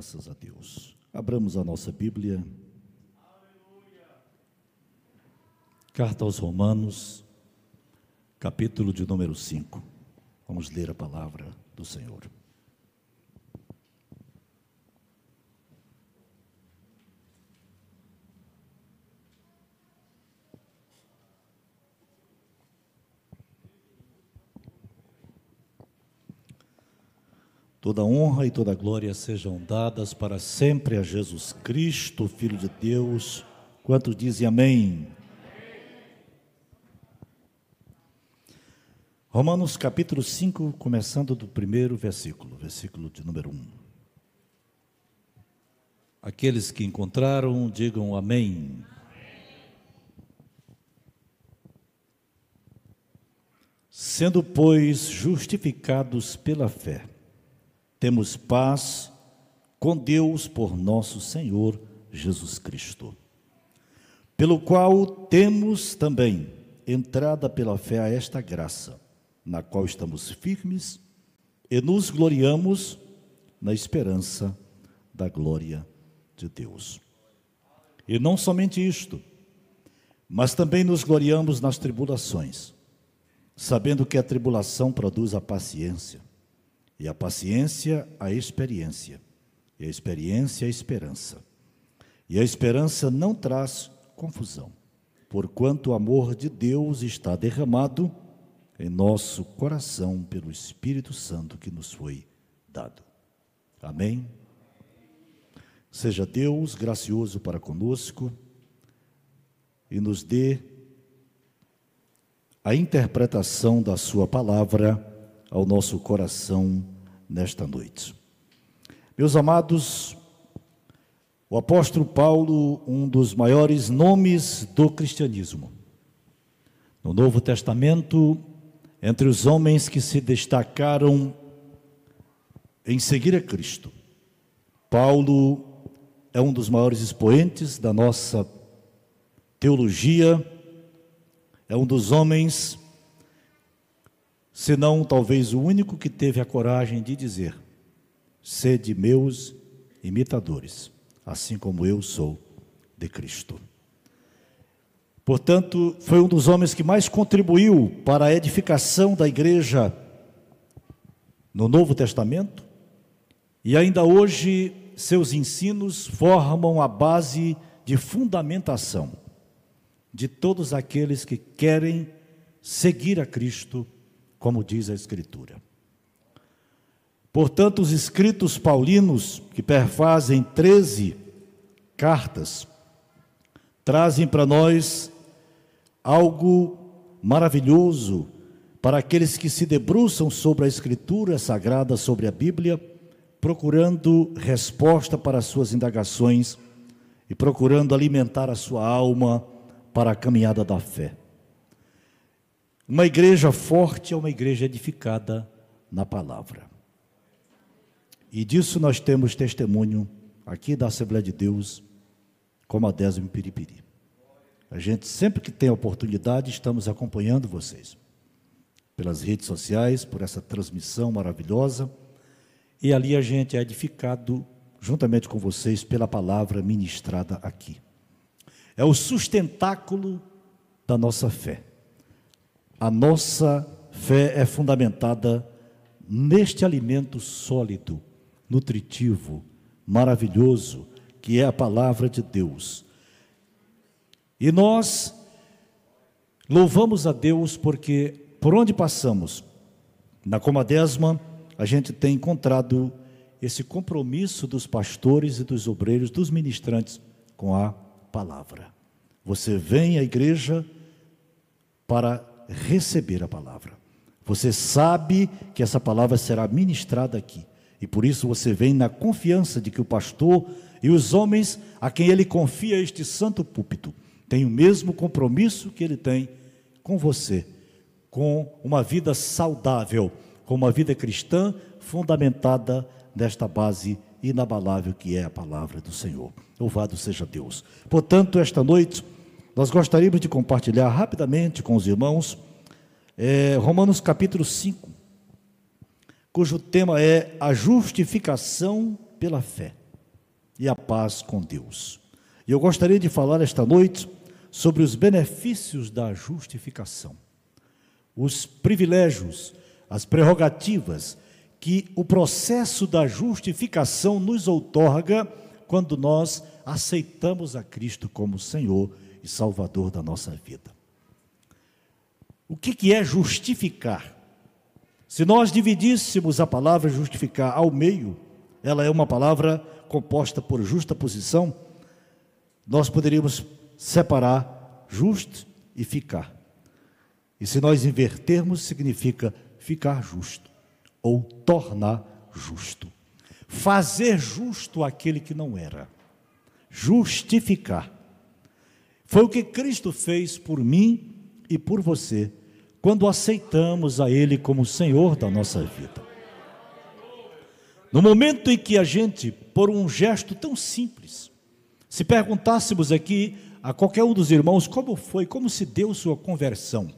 Graças a Deus. Abramos a nossa Bíblia. Carta aos Romanos, capítulo de número 5. Vamos ler a palavra do Senhor. Toda honra e toda glória sejam dadas para sempre a Jesus Cristo, Filho de Deus. Quantos dizem amém? Romanos capítulo 5, começando do primeiro versículo, versículo de número 1. Aqueles que encontraram, digam amém. Sendo, pois, justificados pela fé, temos paz com Deus por nosso Senhor Jesus Cristo, pelo qual temos também entrada pela fé a esta graça, na qual estamos firmes e nos gloriamos na esperança da glória de Deus. E não somente isto, mas também nos gloriamos nas tribulações, sabendo que a tribulação produz a paciência e a paciência, a experiência. E a experiência, a esperança. E a esperança não traz confusão, porquanto o amor de Deus está derramado em nosso coração pelo Espírito Santo que nos foi dado. Amém? Seja Deus gracioso para conosco e nos dê a interpretação da Sua palavra ao nosso coração nesta noite. Meus amados, o apóstolo Paulo, um dos maiores nomes do cristianismo. No Novo Testamento, entre os homens que se destacaram em seguir a Cristo, Paulo é um dos maiores expoentes da nossa teologia, é um dos homens senão talvez o único que teve a coragem de dizer: Sede meus imitadores, assim como eu sou de Cristo. Portanto, foi um dos homens que mais contribuiu para a edificação da igreja no Novo Testamento, e ainda hoje seus ensinos formam a base de fundamentação de todos aqueles que querem seguir a Cristo como diz a Escritura. Portanto, os escritos paulinos, que perfazem 13 cartas, trazem para nós algo maravilhoso para aqueles que se debruçam sobre a Escritura sagrada, sobre a Bíblia, procurando resposta para as suas indagações e procurando alimentar a sua alma para a caminhada da fé. Uma igreja forte é uma igreja edificada na palavra. E disso nós temos testemunho aqui da Assembleia de Deus, como a décimo Piripiri. A gente, sempre que tem oportunidade, estamos acompanhando vocês pelas redes sociais, por essa transmissão maravilhosa. E ali a gente é edificado juntamente com vocês pela palavra ministrada aqui. É o sustentáculo da nossa fé. A nossa fé é fundamentada neste alimento sólido, nutritivo, maravilhoso, que é a palavra de Deus. E nós louvamos a Deus porque por onde passamos, na Comadesma, a gente tem encontrado esse compromisso dos pastores e dos obreiros, dos ministrantes com a palavra. Você vem à igreja para receber a palavra. Você sabe que essa palavra será ministrada aqui. E por isso você vem na confiança de que o pastor e os homens a quem ele confia este santo púlpito têm o mesmo compromisso que ele tem com você, com uma vida saudável, com uma vida cristã fundamentada nesta base inabalável que é a palavra do Senhor. Louvado seja Deus. Portanto, esta noite nós gostaríamos de compartilhar rapidamente com os irmãos é, Romanos capítulo 5, cujo tema é a justificação pela fé. e a paz com Deus. E eu gostaria de falar esta noite sobre os benefícios da justificação, os privilégios, as prerrogativas que o processo da justificação nos outorga quando nós aceitamos a Cristo como Senhor e Salvador da nossa vida. O que, que é justificar? Se nós dividíssemos a palavra justificar ao meio, ela é uma palavra composta por justa posição, nós poderíamos separar justo e ficar. E se nós invertermos, significa ficar justo ou tornar justo. Fazer justo aquele que não era. Justificar. Foi o que Cristo fez por mim e por você quando aceitamos a Ele como Senhor da nossa vida. No momento em que a gente, por um gesto tão simples, se perguntássemos aqui a qualquer um dos irmãos como foi, como se deu sua conversão,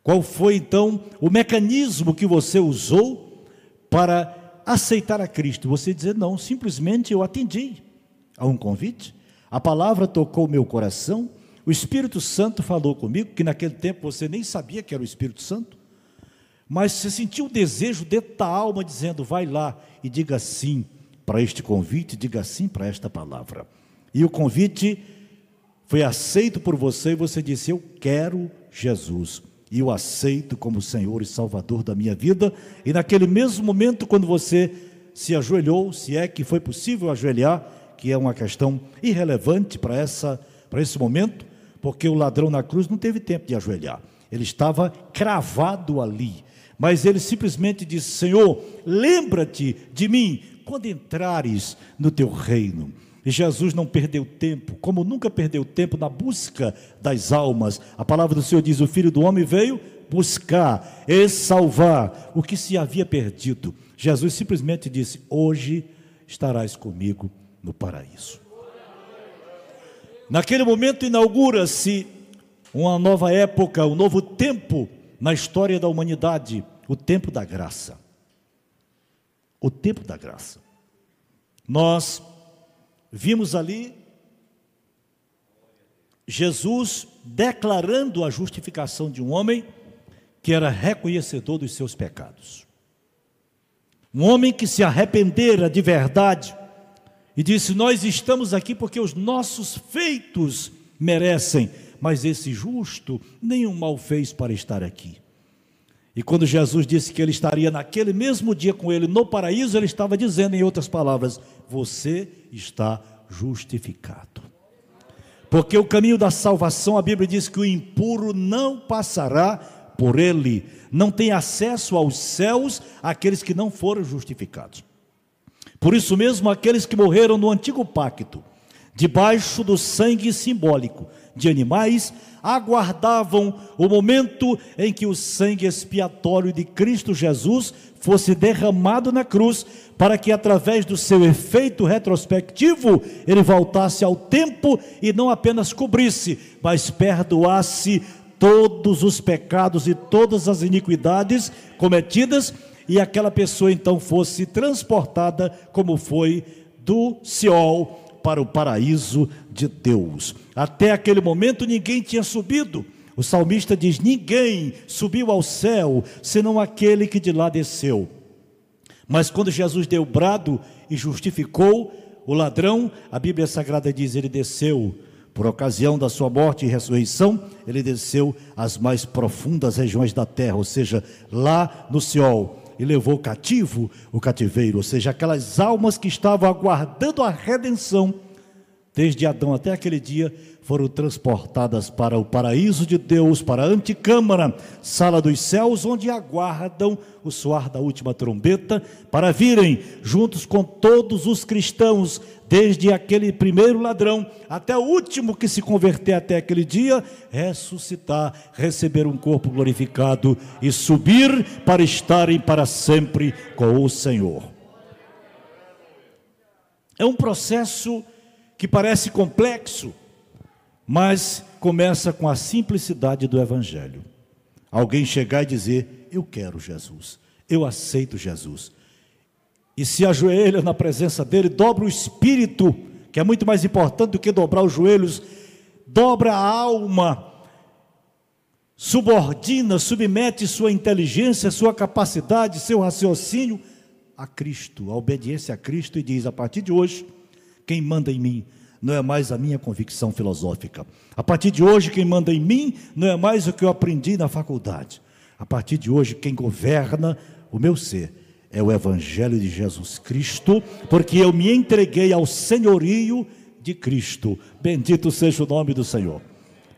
qual foi então o mecanismo que você usou para aceitar a Cristo? Você dizer, não, simplesmente eu atendi a um convite, a palavra tocou meu coração, o Espírito Santo falou comigo, que naquele tempo você nem sabia que era o Espírito Santo, mas você sentiu o desejo dentro da alma dizendo: vai lá e diga sim para este convite, diga sim para esta palavra. E o convite foi aceito por você e você disse: Eu quero Jesus. E eu aceito como Senhor e Salvador da minha vida. E naquele mesmo momento, quando você se ajoelhou, se é que foi possível ajoelhar, que é uma questão irrelevante para essa para esse momento, porque o ladrão na cruz não teve tempo de ajoelhar. Ele estava cravado ali. Mas ele simplesmente disse: Senhor, lembra-te de mim quando entrares no teu reino. E Jesus não perdeu tempo, como nunca perdeu tempo na busca das almas. A palavra do Senhor diz: O filho do homem veio buscar e salvar o que se havia perdido. Jesus simplesmente disse: Hoje estarás comigo no paraíso. Naquele momento inaugura-se uma nova época, um novo tempo na história da humanidade, o tempo da graça. O tempo da graça. Nós vimos ali Jesus declarando a justificação de um homem que era reconhecedor dos seus pecados. Um homem que se arrependera de verdade e disse: Nós estamos aqui porque os nossos feitos merecem, mas esse justo nenhum mal fez para estar aqui. E quando Jesus disse que ele estaria naquele mesmo dia com ele no paraíso, ele estava dizendo, em outras palavras: Você está justificado. Porque o caminho da salvação, a Bíblia diz que o impuro não passará por ele, não tem acesso aos céus aqueles que não foram justificados. Por isso mesmo, aqueles que morreram no antigo pacto, debaixo do sangue simbólico de animais, aguardavam o momento em que o sangue expiatório de Cristo Jesus fosse derramado na cruz, para que através do seu efeito retrospectivo ele voltasse ao tempo e não apenas cobrisse, mas perdoasse todos os pecados e todas as iniquidades cometidas e aquela pessoa então fosse transportada, como foi do Seol para o paraíso de Deus. Até aquele momento ninguém tinha subido. O salmista diz: Ninguém subiu ao céu, senão aquele que de lá desceu. Mas quando Jesus deu brado e justificou o ladrão, a Bíblia Sagrada diz: ele desceu. Por ocasião da sua morte e ressurreição, ele desceu às mais profundas regiões da terra, ou seja, lá no Seol e levou cativo o cativeiro, ou seja, aquelas almas que estavam aguardando a redenção, desde Adão até aquele dia, foram transportadas para o paraíso de Deus, para a anticâmara, sala dos céus, onde aguardam o soar da última trombeta, para virem juntos com todos os cristãos, desde aquele primeiro ladrão até o último que se converter até aquele dia, ressuscitar, receber um corpo glorificado e subir para estarem para sempre com o Senhor. É um processo que parece complexo, mas começa com a simplicidade do Evangelho. Alguém chegar e dizer: Eu quero Jesus, eu aceito Jesus. e se ajoelha na presença dele, dobra o espírito, que é muito mais importante do que dobrar os joelhos, dobra a alma, subordina, submete sua inteligência, sua capacidade, seu raciocínio a Cristo, a obediência a Cristo e diz: a partir de hoje, quem manda em mim não é mais a minha convicção filosófica. A partir de hoje, quem manda em mim não é mais o que eu aprendi na faculdade. A partir de hoje, quem governa o meu ser é o Evangelho de Jesus Cristo, porque eu me entreguei ao senhorio de Cristo. Bendito seja o nome do Senhor.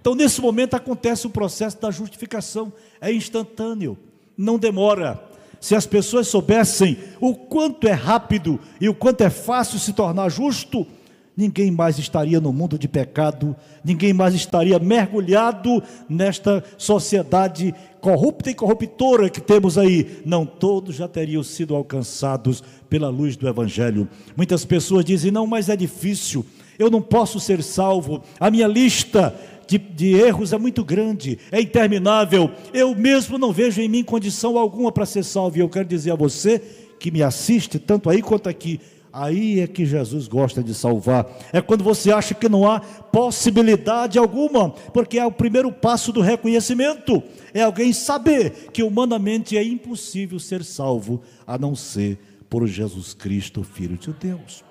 Então, nesse momento, acontece o processo da justificação, é instantâneo, não demora. Se as pessoas soubessem o quanto é rápido e o quanto é fácil se tornar justo, ninguém mais estaria no mundo de pecado, ninguém mais estaria mergulhado nesta sociedade corrupta e corruptora que temos aí. Não todos já teriam sido alcançados pela luz do Evangelho. Muitas pessoas dizem: não, mas é difícil, eu não posso ser salvo, a minha lista. De, de erros é muito grande, é interminável. Eu mesmo não vejo em mim condição alguma para ser salvo. E eu quero dizer a você que me assiste, tanto aí quanto aqui, Aí é que Jesus gosta de salvar. É quando você acha que não há possibilidade alguma, porque é o primeiro passo do reconhecimento. É alguém saber que humanamente é impossível ser salvo a não ser por Jesus Cristo, Filho de Deus.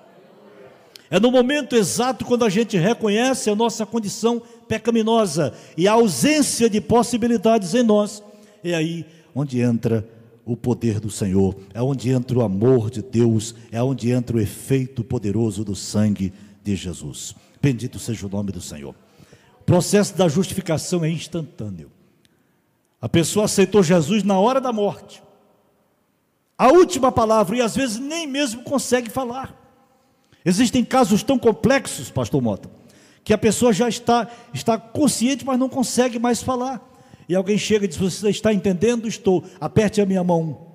É no momento exato quando a gente reconhece a nossa condição pecaminosa e a ausência de possibilidades em nós. É aí onde entra o poder do Senhor, é onde entra o amor de Deus, é onde entra o efeito poderoso do sangue de Jesus. Bendito seja o nome do Senhor. O processo da justificação é instantâneo. A pessoa aceitou Jesus na hora da morte. A última palavra, e às vezes nem mesmo consegue falar. Existem casos tão complexos, pastor Mota, que a pessoa já está, está consciente, mas não consegue mais falar. E alguém chega e diz: Você está entendendo? Estou. Aperte a minha mão.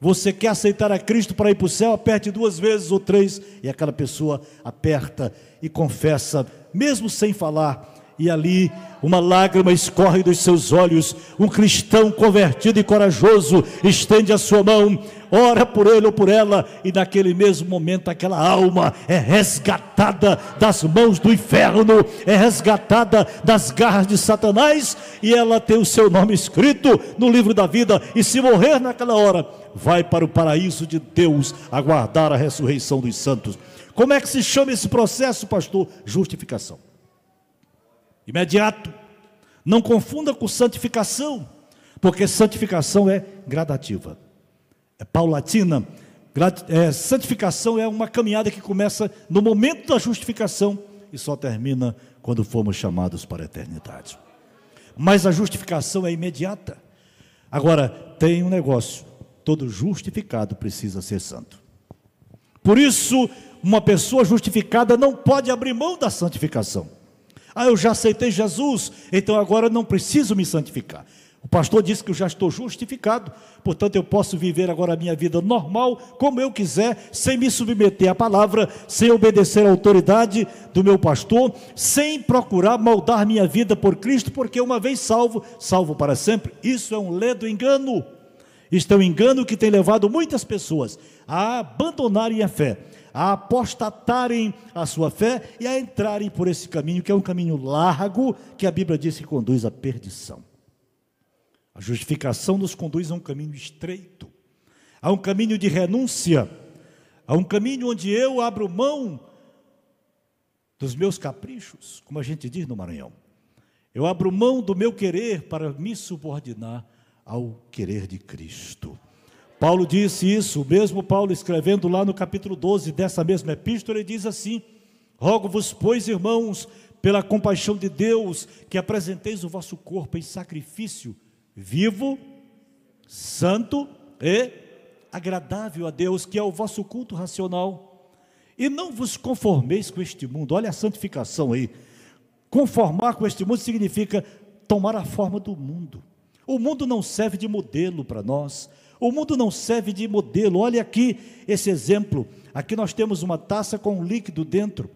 Você quer aceitar a Cristo para ir para o céu? Aperte duas vezes ou três. E aquela pessoa aperta e confessa, mesmo sem falar e ali uma lágrima escorre dos seus olhos. Um cristão convertido e corajoso estende a sua mão, ora por ele ou por ela, e naquele mesmo momento aquela alma é resgatada das mãos do inferno, é resgatada das garras de Satanás, e ela tem o seu nome escrito no livro da vida, e se morrer naquela hora, vai para o paraíso de Deus aguardar a ressurreição dos santos. Como é que se chama esse processo, pastor? Justificação imediato. Não confunda com santificação, porque santificação é gradativa, é paulatina. É, santificação é uma caminhada que começa no momento da justificação e só termina quando formos chamados para a eternidade. Mas a justificação é imediata. Agora, tem um negócio: todo justificado precisa ser santo. Por isso, uma pessoa justificada não pode abrir mão da santificação. Ah, eu já aceitei Jesus, então agora não preciso me santificar. O pastor disse que eu já estou justificado, portanto eu posso viver agora a minha vida normal, como eu quiser, sem me submeter à palavra, sem obedecer à autoridade do meu pastor, sem procurar moldar minha vida por Cristo, porque uma vez salvo, salvo para sempre. Isso é um ledo engano. Isto é um engano que tem levado muitas pessoas a abandonarem a fé a apostatarem a sua fé e a entrarem por esse caminho, que é um caminho largo, que a Bíblia diz que conduz à perdição. A justificação nos conduz a um caminho estreito, a um caminho de renúncia, a um caminho onde eu abro mão dos meus caprichos, como a gente diz no Maranhão. Eu abro mão do meu querer para me subordinar ao querer de Cristo. Paulo disse isso, o mesmo Paulo escrevendo lá no capítulo 12 dessa mesma epístola, ele diz assim: Rogo-vos, pois, irmãos, pela compaixão de Deus, que apresenteis o vosso corpo em sacrifício vivo, santo e agradável a Deus, que é o vosso culto racional. E não vos conformeis com este mundo. Olha a santificação aí. Conformar com este mundo significa tomar a forma do mundo. O mundo não serve de modelo para nós. O mundo não serve de modelo. Olha aqui esse exemplo. Aqui nós temos uma taça com um líquido dentro.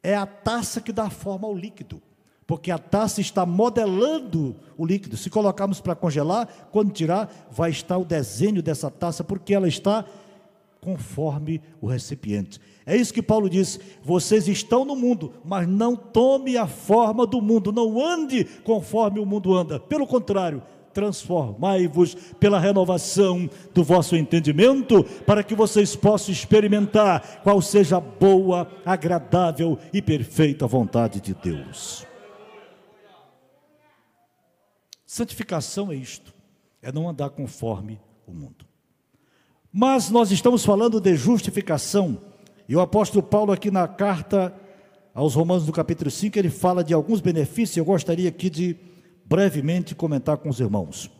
É a taça que dá forma ao líquido, porque a taça está modelando o líquido. Se colocarmos para congelar, quando tirar, vai estar o desenho dessa taça, porque ela está conforme o recipiente. É isso que Paulo diz: vocês estão no mundo, mas não tome a forma do mundo, não ande conforme o mundo anda. Pelo contrário, transformai-vos pela renovação do vosso entendimento, para que vocês possam experimentar qual seja a boa, agradável e perfeita vontade de Deus. Santificação é isto, é não andar conforme o mundo. Mas nós estamos falando de justificação, e o apóstolo Paulo, aqui na carta aos Romanos, do capítulo 5, ele fala de alguns benefícios, eu gostaria aqui de brevemente comentar com os irmãos.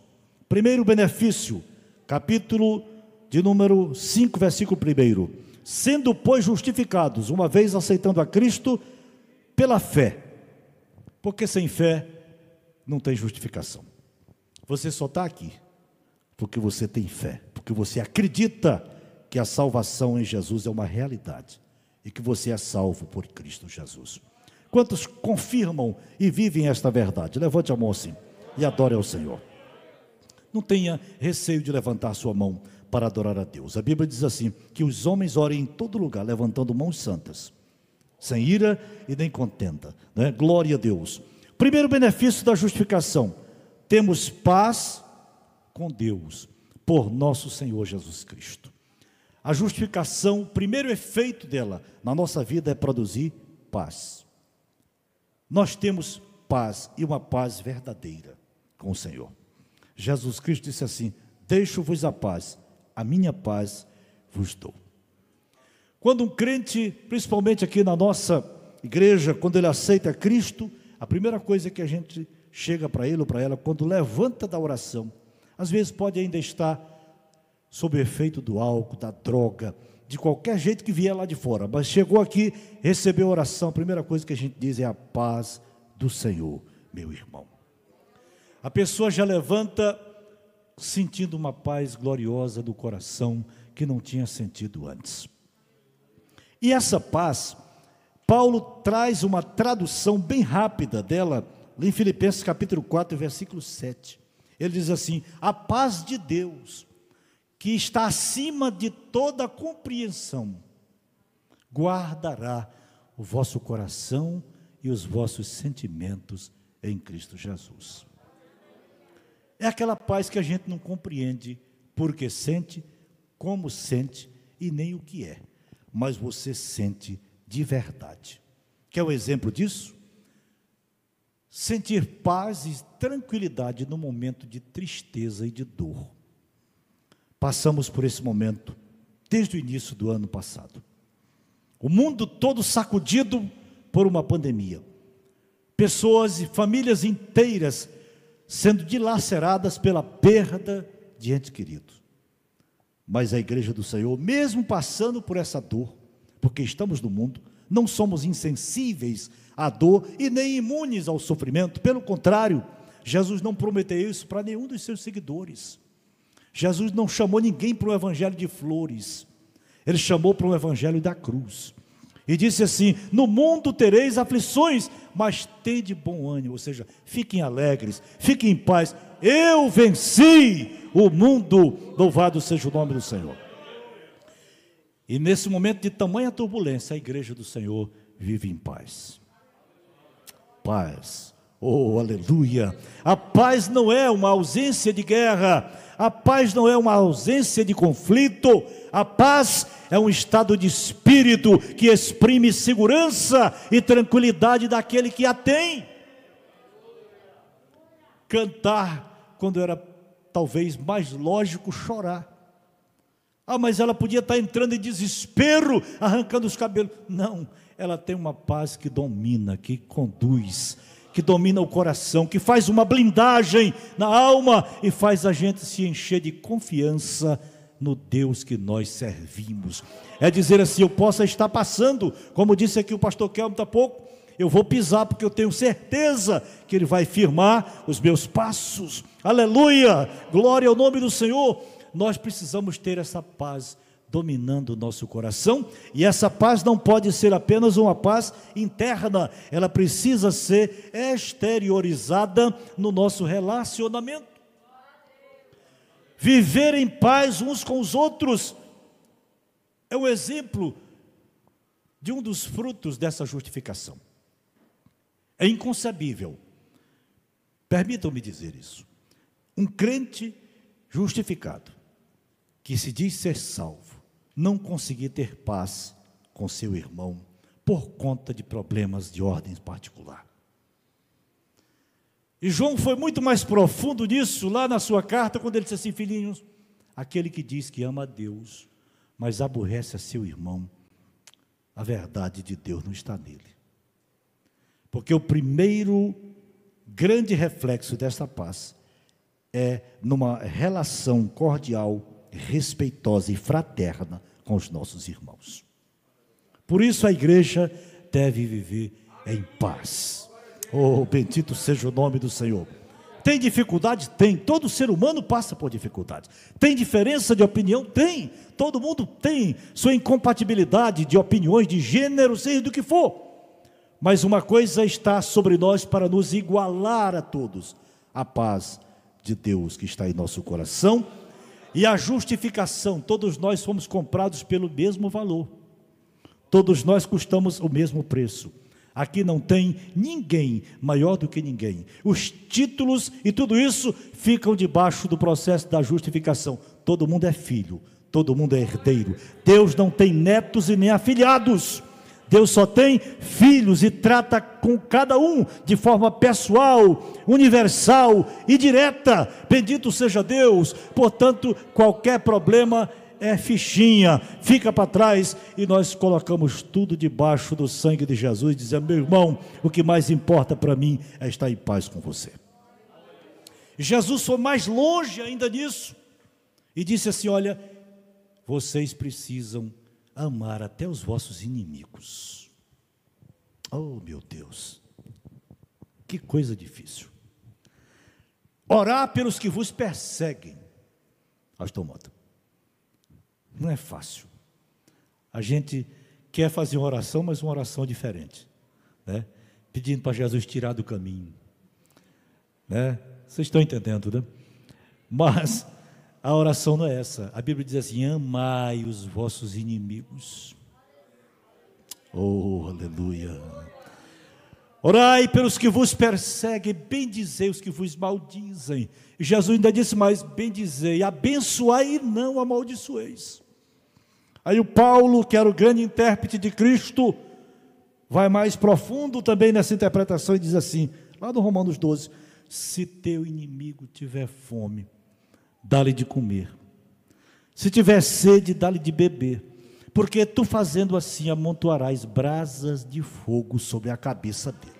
Primeiro benefício, capítulo de número 5, versículo 1. Sendo, pois, justificados, uma vez aceitando a Cristo, pela fé. Porque sem fé não tem justificação. Você só está aqui porque você tem fé, porque você acredita que a salvação em Jesus é uma realidade e que você é salvo por Cristo Jesus. Quantos confirmam e vivem esta verdade? Levante a mão assim e adore ao Senhor. Não tenha receio de levantar sua mão para adorar a Deus. A Bíblia diz assim: que os homens orem em todo lugar, levantando mãos santas, sem ira e nem contenda. Né? Glória a Deus. Primeiro benefício da justificação: temos paz com Deus por nosso Senhor Jesus Cristo. A justificação, o primeiro efeito dela na nossa vida é produzir paz nós temos paz e uma paz verdadeira com o Senhor. Jesus Cristo disse assim: Deixo-vos a paz, a minha paz vos dou. Quando um crente, principalmente aqui na nossa igreja, quando ele aceita Cristo, a primeira coisa que a gente chega para ele ou para ela, quando levanta da oração, às vezes pode ainda estar sob efeito do álcool, da droga, de qualquer jeito que vier lá de fora, mas chegou aqui, recebeu oração, a primeira coisa que a gente diz é a paz do Senhor, meu irmão. A pessoa já levanta sentindo uma paz gloriosa do coração que não tinha sentido antes. E essa paz, Paulo traz uma tradução bem rápida dela, em Filipenses capítulo 4, versículo 7. Ele diz assim: A paz de Deus, que está acima de toda compreensão, guardará o vosso coração e os vossos sentimentos em Cristo Jesus. É aquela paz que a gente não compreende porque sente, como sente e nem o que é, mas você sente de verdade. Quer um exemplo disso? Sentir paz e tranquilidade no momento de tristeza e de dor. Passamos por esse momento desde o início do ano passado. O mundo todo sacudido por uma pandemia. Pessoas e famílias inteiras sendo dilaceradas pela perda de entes queridos. Mas a igreja do Senhor, mesmo passando por essa dor, porque estamos no mundo, não somos insensíveis à dor e nem imunes ao sofrimento, pelo contrário, Jesus não prometeu isso para nenhum dos seus seguidores. Jesus não chamou ninguém para o evangelho de flores, ele chamou para o evangelho da cruz. E disse assim: No mundo tereis aflições, mas tende bom ânimo, ou seja, fiquem alegres, fiquem em paz. Eu venci o mundo, louvado seja o nome do Senhor. E nesse momento de tamanha turbulência, a igreja do Senhor vive em paz. Paz. Oh, aleluia! A paz não é uma ausência de guerra, a paz não é uma ausência de conflito, a paz é um estado de espírito que exprime segurança e tranquilidade daquele que a tem. Cantar, quando era talvez mais lógico, chorar. Ah, mas ela podia estar entrando em desespero, arrancando os cabelos. Não, ela tem uma paz que domina, que conduz que domina o coração, que faz uma blindagem na alma e faz a gente se encher de confiança no Deus que nós servimos. É dizer assim: eu possa estar passando, como disse aqui o pastor Kelmo há pouco, eu vou pisar porque eu tenho certeza que Ele vai firmar os meus passos. Aleluia! Glória ao nome do Senhor. Nós precisamos ter essa paz dominando o nosso coração, e essa paz não pode ser apenas uma paz interna, ela precisa ser exteriorizada no nosso relacionamento. Viver em paz uns com os outros é um exemplo de um dos frutos dessa justificação. É inconcebível, permitam-me dizer isso, um crente justificado, que se diz ser salvo, não conseguir ter paz com seu irmão por conta de problemas de ordem particular. E João foi muito mais profundo nisso lá na sua carta, quando ele disse assim: Filhinhos, aquele que diz que ama a Deus, mas aborrece a seu irmão, a verdade de Deus não está nele. Porque o primeiro grande reflexo desta paz é numa relação cordial, respeitosa e fraterna com os nossos irmãos. Por isso a igreja deve viver em paz. Oh, bendito seja o nome do Senhor. Tem dificuldade? Tem. Todo ser humano passa por dificuldades. Tem diferença de opinião? Tem. Todo mundo tem sua incompatibilidade de opiniões, de gênero, seja do que for. Mas uma coisa está sobre nós para nos igualar a todos: a paz de Deus que está em nosso coração e a justificação. Todos nós fomos comprados pelo mesmo valor, todos nós custamos o mesmo preço. Aqui não tem ninguém maior do que ninguém. Os títulos e tudo isso ficam debaixo do processo da justificação. Todo mundo é filho, todo mundo é herdeiro. Deus não tem netos e nem afilhados. Deus só tem filhos e trata com cada um de forma pessoal, universal e direta. Bendito seja Deus. Portanto, qualquer problema é fichinha, fica para trás e nós colocamos tudo debaixo do sangue de Jesus, dizendo: meu irmão, o que mais importa para mim é estar em paz com você. Jesus foi mais longe ainda nisso e disse assim: Olha, vocês precisam amar até os vossos inimigos. Oh, meu Deus, que coisa difícil. Orar pelos que vos perseguem. Aston Mota. Não é fácil. A gente quer fazer uma oração, mas uma oração diferente, né? Pedindo para Jesus tirar do caminho, né? Vocês estão entendendo, né? Mas a oração não é essa. A Bíblia diz assim: amai os vossos inimigos. Oh, aleluia. Orai pelos que vos perseguem, bendizei os que vos maldizem. E Jesus ainda disse mais: bendizei, abençoai e não amaldiçoeis. Aí o Paulo, que era o grande intérprete de Cristo, vai mais profundo também nessa interpretação e diz assim, lá no Romanos 12: se teu inimigo tiver fome, dá-lhe de comer. Se tiver sede, dá-lhe de beber. Porque tu fazendo assim amontoarás brasas de fogo sobre a cabeça dele.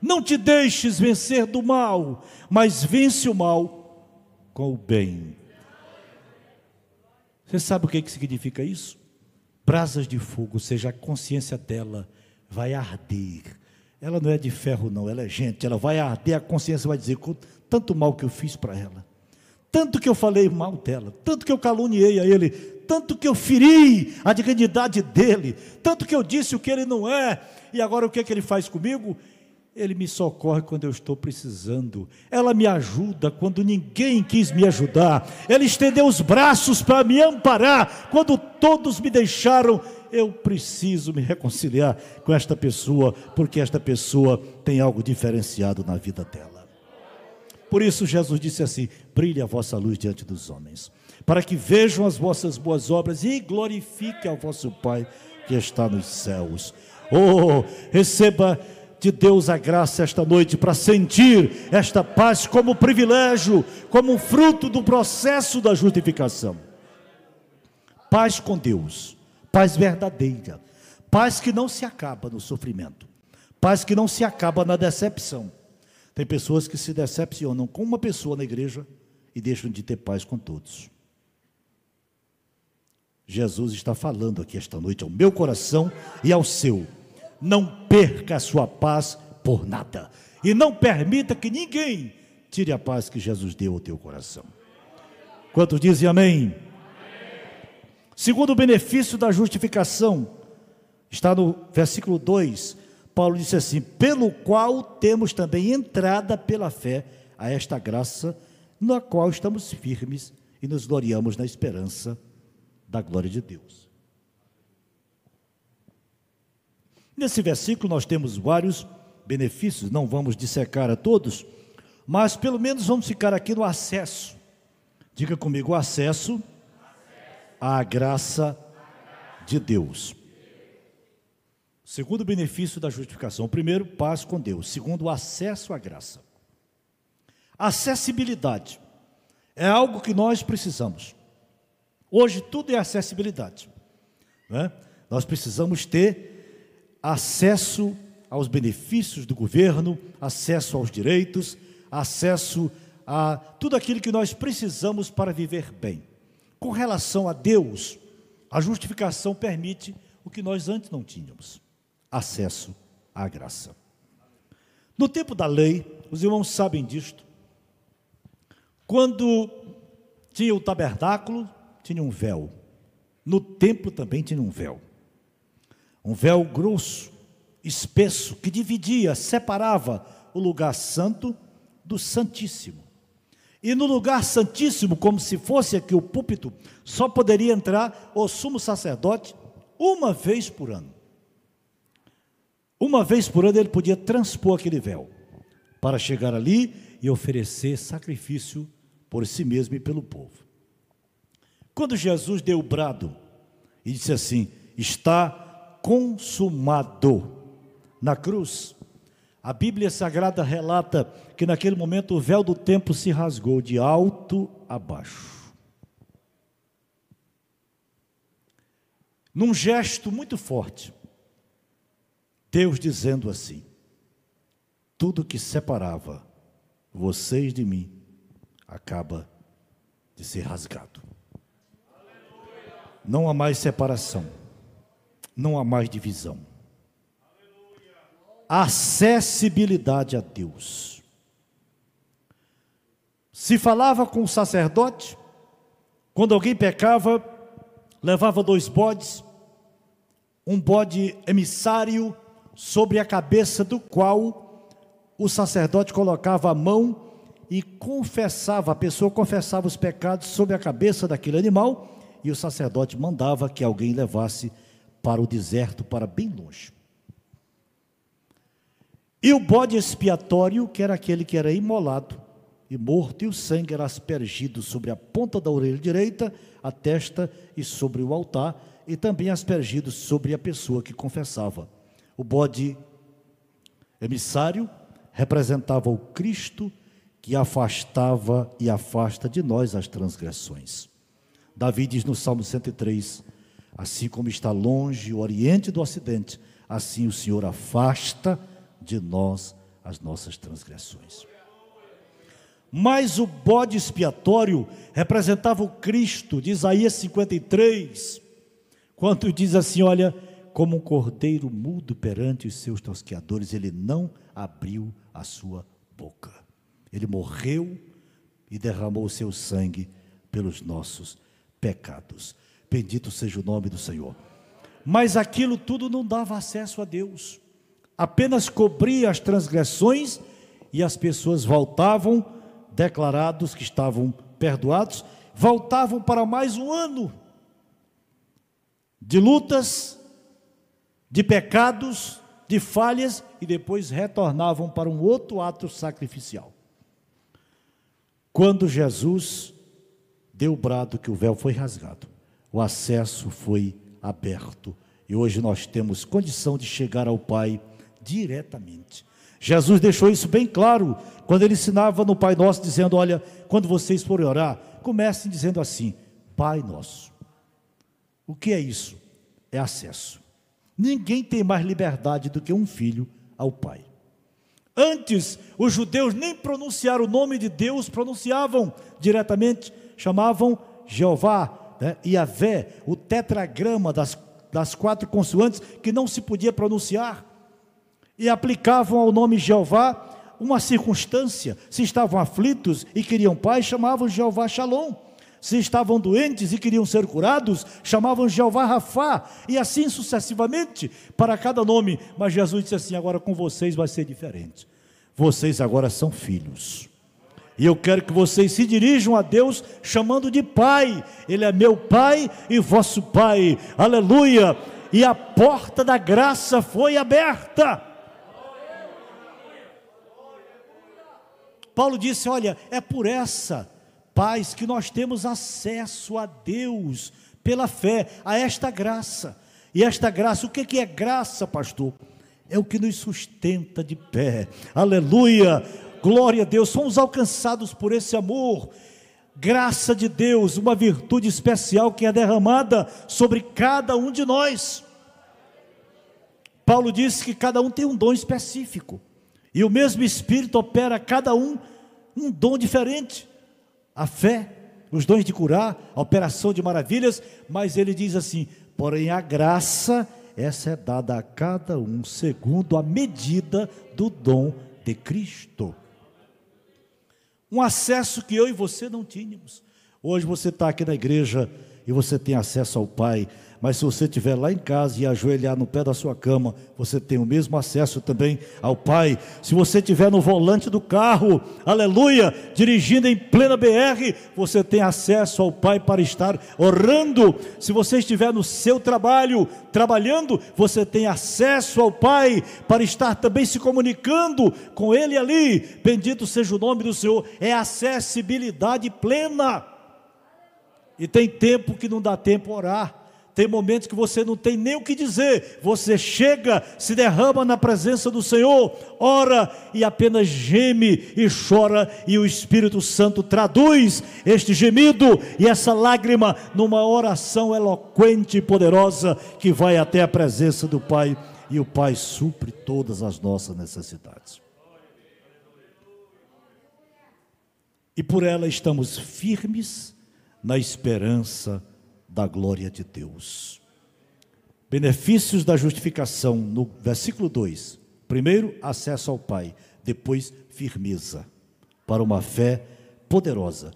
Não te deixes vencer do mal, mas vence o mal com o bem. Você sabe o que, que significa isso? Brasas de fogo, ou seja, a consciência dela vai arder. Ela não é de ferro, não, ela é gente, ela vai arder, a consciência vai dizer: tanto mal que eu fiz para ela, tanto que eu falei mal dela, tanto que eu caluniei a ele, tanto que eu feri a dignidade dele, tanto que eu disse o que ele não é, e agora o que, é que ele faz comigo? Ele me socorre quando eu estou precisando. Ela me ajuda quando ninguém quis me ajudar. Ele estendeu os braços para me amparar quando todos me deixaram. Eu preciso me reconciliar com esta pessoa, porque esta pessoa tem algo diferenciado na vida dela. Por isso Jesus disse assim: brilhe a vossa luz diante dos homens, para que vejam as vossas boas obras e glorifiquem ao vosso Pai que está nos céus. Oh, receba de Deus a graça esta noite para sentir esta paz como privilégio, como fruto do processo da justificação. Paz com Deus, paz verdadeira, paz que não se acaba no sofrimento, paz que não se acaba na decepção. Tem pessoas que se decepcionam com uma pessoa na igreja e deixam de ter paz com todos. Jesus está falando aqui esta noite ao meu coração e ao seu não perca a sua paz por nada. E não permita que ninguém tire a paz que Jesus deu ao teu coração. Quantos dizem amém? Segundo o benefício da justificação, está no versículo 2, Paulo disse assim: pelo qual temos também entrada pela fé a esta graça, na qual estamos firmes e nos gloriamos na esperança da glória de Deus. Nesse versículo nós temos vários benefícios, não vamos dissecar a todos, mas pelo menos vamos ficar aqui no acesso. Diga comigo, acesso à graça de Deus. Segundo benefício da justificação. Primeiro, paz com Deus. Segundo, acesso à graça. Acessibilidade é algo que nós precisamos. Hoje tudo é acessibilidade. Né? Nós precisamos ter acesso aos benefícios do governo, acesso aos direitos, acesso a tudo aquilo que nós precisamos para viver bem. Com relação a Deus, a justificação permite o que nós antes não tínhamos: acesso à graça. No tempo da lei, os irmãos sabem disto, quando tinha o tabernáculo, tinha um véu. No templo também tinha um véu. Um véu grosso, espesso, que dividia, separava o lugar santo do santíssimo. E no lugar santíssimo, como se fosse aqui o púlpito, só poderia entrar o sumo sacerdote uma vez por ano. Uma vez por ano ele podia transpor aquele véu para chegar ali e oferecer sacrifício por si mesmo e pelo povo. Quando Jesus deu o brado e disse assim: Está consumado na cruz, a Bíblia Sagrada relata que naquele momento o véu do templo se rasgou de alto a baixo. Num gesto muito forte, Deus dizendo assim: Tudo que separava vocês de mim acaba de ser rasgado. Não há mais separação, não há mais divisão. Acessibilidade a Deus. Se falava com o sacerdote, quando alguém pecava, levava dois bodes, um bode emissário sobre a cabeça do qual o sacerdote colocava a mão e confessava, a pessoa confessava os pecados sobre a cabeça daquele animal e o sacerdote mandava que alguém levasse para o deserto, para bem longe. E o bode expiatório, que era aquele que era imolado e morto, e o sangue era aspergido sobre a ponta da orelha direita, a testa e sobre o altar, e também aspergido sobre a pessoa que confessava. O bode emissário representava o Cristo que afastava e afasta de nós as transgressões. Davi diz no Salmo 103: Assim como está longe o Oriente do Ocidente, assim o Senhor afasta de nós as nossas transgressões. Mas o bode expiatório representava o Cristo, de Isaías 53, quando diz assim: Olha, como um cordeiro mudo perante os seus tosqueadores, ele não abriu a sua boca. Ele morreu e derramou o seu sangue pelos nossos pecados. Bendito seja o nome do Senhor. Mas aquilo tudo não dava acesso a Deus, apenas cobria as transgressões e as pessoas voltavam, declarados que estavam perdoados, voltavam para mais um ano de lutas, de pecados, de falhas e depois retornavam para um outro ato sacrificial. Quando Jesus deu o brado que o véu foi rasgado, o acesso foi aberto e hoje nós temos condição de chegar ao Pai diretamente. Jesus deixou isso bem claro quando ele ensinava no Pai Nosso, dizendo: Olha, quando vocês forem orar, comecem dizendo assim: Pai Nosso. O que é isso? É acesso. Ninguém tem mais liberdade do que um filho ao Pai. Antes, os judeus nem pronunciaram o nome de Deus, pronunciavam diretamente, chamavam Jeová, né, Yahvé, o tetragrama das, das quatro consoantes que não se podia pronunciar, e aplicavam ao nome Jeová uma circunstância. Se estavam aflitos e queriam paz, chamavam Jeová Shalom. Se estavam doentes e queriam ser curados, chamavam Jeová Rafá, e assim sucessivamente, para cada nome. Mas Jesus disse assim: agora com vocês vai ser diferente. Vocês agora são filhos. E eu quero que vocês se dirijam a Deus chamando de Pai. Ele é meu Pai e vosso Pai. Aleluia! E a porta da graça foi aberta. Paulo disse: Olha, é por essa paz que nós temos acesso a Deus pela fé, a esta graça. E esta graça, o que é graça, pastor? É o que nos sustenta de pé. Aleluia! Glória a Deus, somos alcançados por esse amor. Graça de Deus, uma virtude especial que é derramada sobre cada um de nós. Paulo disse que cada um tem um dom específico. E o mesmo Espírito opera cada um um dom diferente. A fé, os dons de curar, a operação de maravilhas, mas ele diz assim: porém a graça, essa é dada a cada um segundo a medida do dom de Cristo um acesso que eu e você não tínhamos. Hoje você está aqui na igreja e você tem acesso ao Pai, mas se você estiver lá em casa e ajoelhar no pé da sua cama, você tem o mesmo acesso também ao Pai. Se você estiver no volante do carro, aleluia, dirigindo em plena BR, você tem acesso ao Pai para estar orando. Se você estiver no seu trabalho, trabalhando, você tem acesso ao Pai para estar também se comunicando com Ele ali. Bendito seja o nome do Senhor, é acessibilidade plena. E tem tempo que não dá tempo orar. Tem momentos que você não tem nem o que dizer. Você chega, se derrama na presença do Senhor, ora e apenas geme e chora, e o Espírito Santo traduz este gemido e essa lágrima numa oração eloquente e poderosa que vai até a presença do Pai, e o Pai supre todas as nossas necessidades. E por ela estamos firmes na esperança da glória de Deus. Benefícios da justificação, no versículo 2. Primeiro, acesso ao Pai. Depois, firmeza para uma fé poderosa.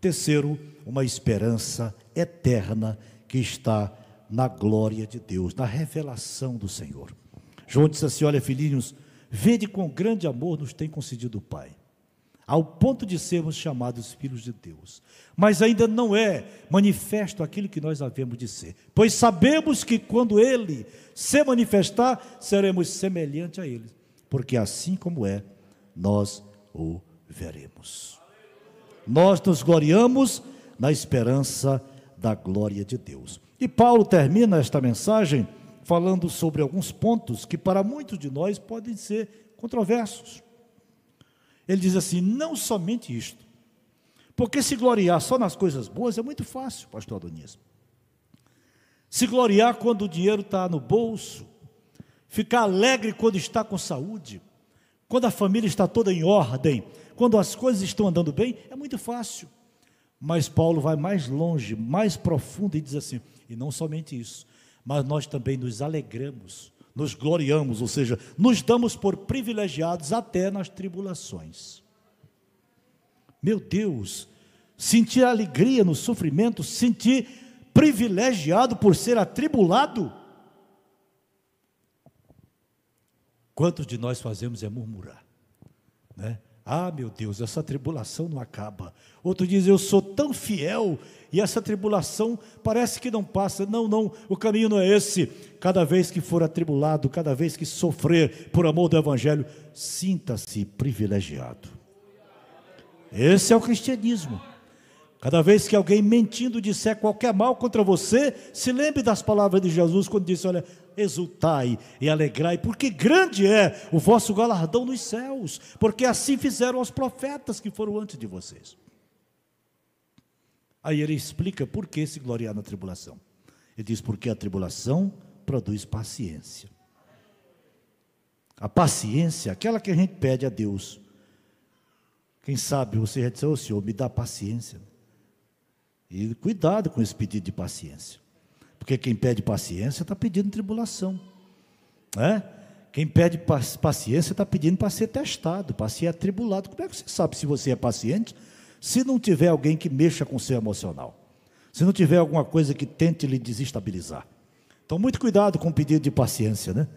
Terceiro, uma esperança eterna que está na glória de Deus, na revelação do Senhor. João disse assim: Olha, filhinhos, vede com grande amor nos tem concedido o Pai ao ponto de sermos chamados filhos de Deus. Mas ainda não é manifesto aquilo que nós havemos de ser, pois sabemos que quando Ele se manifestar, seremos semelhantes a Ele, porque assim como é, nós o veremos. Nós nos gloriamos na esperança da glória de Deus. E Paulo termina esta mensagem falando sobre alguns pontos que para muitos de nós podem ser controversos. Ele diz assim: não somente isto, porque se gloriar só nas coisas boas é muito fácil, pastor Adonias. Se gloriar quando o dinheiro está no bolso, ficar alegre quando está com saúde, quando a família está toda em ordem, quando as coisas estão andando bem, é muito fácil. Mas Paulo vai mais longe, mais profundo e diz assim: e não somente isso, mas nós também nos alegramos nos gloriamos, ou seja, nos damos por privilegiados até nas tribulações. Meu Deus, sentir alegria no sofrimento, sentir privilegiado por ser atribulado. Quantos de nós fazemos é murmurar, né? Ah, meu Deus, essa tribulação não acaba. Outro diz: Eu sou tão fiel e essa tribulação parece que não passa. Não, não, o caminho não é esse. Cada vez que for atribulado, cada vez que sofrer por amor do Evangelho, sinta-se privilegiado. Esse é o cristianismo. Cada vez que alguém mentindo disser qualquer mal contra você, se lembre das palavras de Jesus quando disse: Olha, exultai e alegrai, porque grande é o vosso galardão nos céus, porque assim fizeram os profetas que foram antes de vocês. Aí ele explica por que se gloriar na tribulação. Ele diz: porque a tribulação produz paciência. A paciência, aquela que a gente pede a Deus. Quem sabe você já disse, ô oh, Senhor, me dá paciência. E cuidado com esse pedido de paciência. Porque quem pede paciência está pedindo tribulação. É? Quem pede paciência está pedindo para ser testado, para ser atribulado. Como é que você sabe se você é paciente? Se não tiver alguém que mexa com o seu emocional. Se não tiver alguma coisa que tente lhe desestabilizar. Então, muito cuidado com o pedido de paciência, né?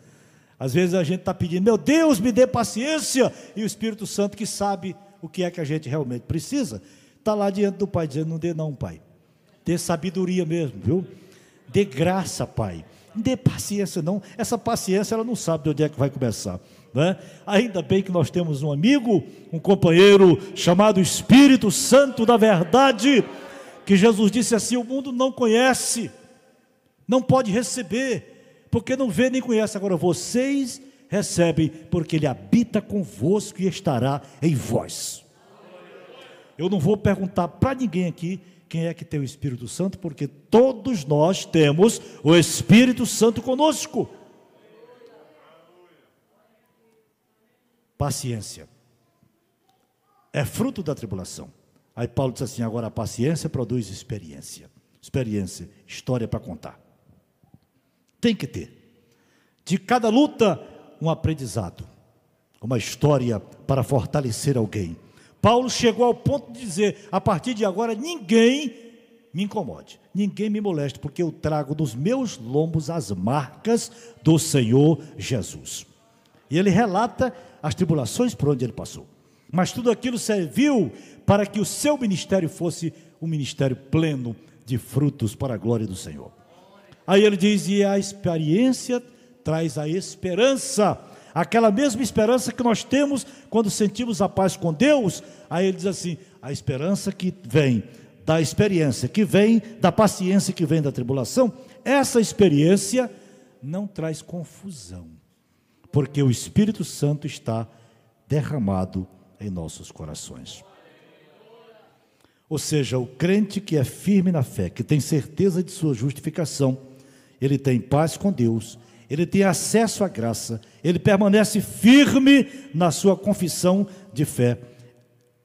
Às vezes a gente está pedindo, meu Deus, me dê paciência, e o Espírito Santo que sabe o que é que a gente realmente precisa, está lá diante do Pai dizendo: não dê, não, Pai. Dê sabedoria mesmo, viu? Dê graça, Pai. Não dê paciência, não. Essa paciência ela não sabe de onde é que vai começar. Né? Ainda bem que nós temos um amigo, um companheiro chamado Espírito Santo da Verdade, que Jesus disse assim: o mundo não conhece, não pode receber, porque não vê nem conhece. Agora vocês recebem, porque Ele habita convosco e estará em vós. Eu não vou perguntar para ninguém aqui quem é que tem o Espírito Santo, porque todos nós temos o Espírito Santo conosco. Paciência. É fruto da tribulação. Aí Paulo diz assim: agora a paciência produz experiência. Experiência, história para contar. Tem que ter. De cada luta, um aprendizado, uma história para fortalecer alguém. Paulo chegou ao ponto de dizer: a partir de agora, ninguém me incomode, ninguém me moleste, porque eu trago dos meus lombos as marcas do Senhor Jesus. E ele relata as tribulações por onde ele passou. Mas tudo aquilo serviu para que o seu ministério fosse um ministério pleno de frutos para a glória do Senhor. Aí ele diz: e a experiência traz a esperança, aquela mesma esperança que nós temos quando sentimos a paz com Deus. Aí ele diz assim: a esperança que vem da experiência, que vem da paciência, que vem da tribulação, essa experiência não traz confusão, porque o Espírito Santo está derramado em nossos corações. Ou seja, o crente que é firme na fé, que tem certeza de sua justificação, ele tem paz com Deus, ele tem acesso à graça, ele permanece firme na sua confissão de fé.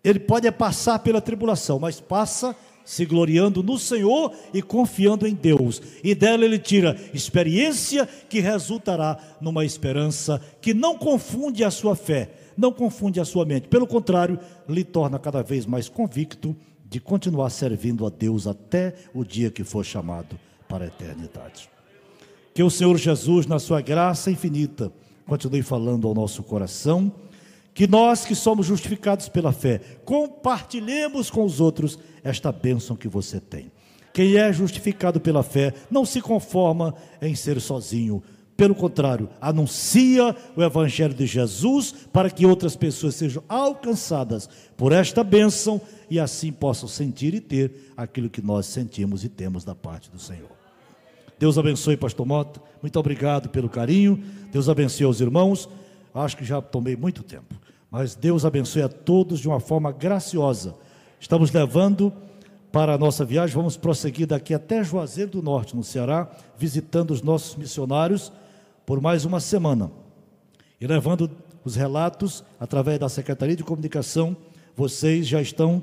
Ele pode passar pela tribulação, mas passa se gloriando no Senhor e confiando em Deus. E dela ele tira experiência que resultará numa esperança que não confunde a sua fé, não confunde a sua mente. Pelo contrário, lhe torna cada vez mais convicto de continuar servindo a Deus até o dia que for chamado para a eternidade. Que o Senhor Jesus, na sua graça infinita, continue falando ao nosso coração, que nós que somos justificados pela fé, compartilhemos com os outros esta bênção que você tem. Quem é justificado pela fé não se conforma em ser sozinho, pelo contrário, anuncia o Evangelho de Jesus para que outras pessoas sejam alcançadas por esta bênção e assim possam sentir e ter aquilo que nós sentimos e temos da parte do Senhor. Deus abençoe, Pastor Mota. Muito obrigado pelo carinho. Deus abençoe os irmãos. Acho que já tomei muito tempo, mas Deus abençoe a todos de uma forma graciosa. Estamos levando para a nossa viagem, vamos prosseguir daqui até Juazeiro do Norte, no Ceará, visitando os nossos missionários por mais uma semana e levando os relatos através da Secretaria de Comunicação. Vocês já estão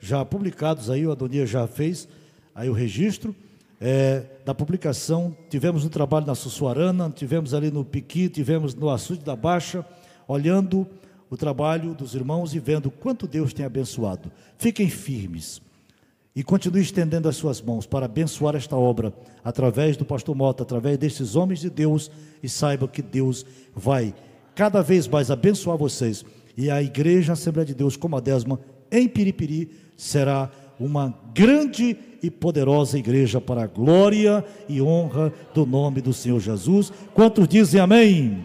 já publicados aí, o Adonia já fez aí o registro é, da publicação. Tivemos um trabalho na Sussuarana, tivemos ali no Piqui, tivemos no Açude da Baixa, olhando o trabalho dos irmãos e vendo quanto Deus tem abençoado. Fiquem firmes e continue estendendo as suas mãos para abençoar esta obra através do pastor Mota, através desses homens de Deus e saiba que Deus vai cada vez mais abençoar vocês e a igreja Assembleia de Deus como a décima em Piripiri será uma grande e poderosa igreja para a glória e honra do nome do Senhor Jesus. Quantos dizem amém?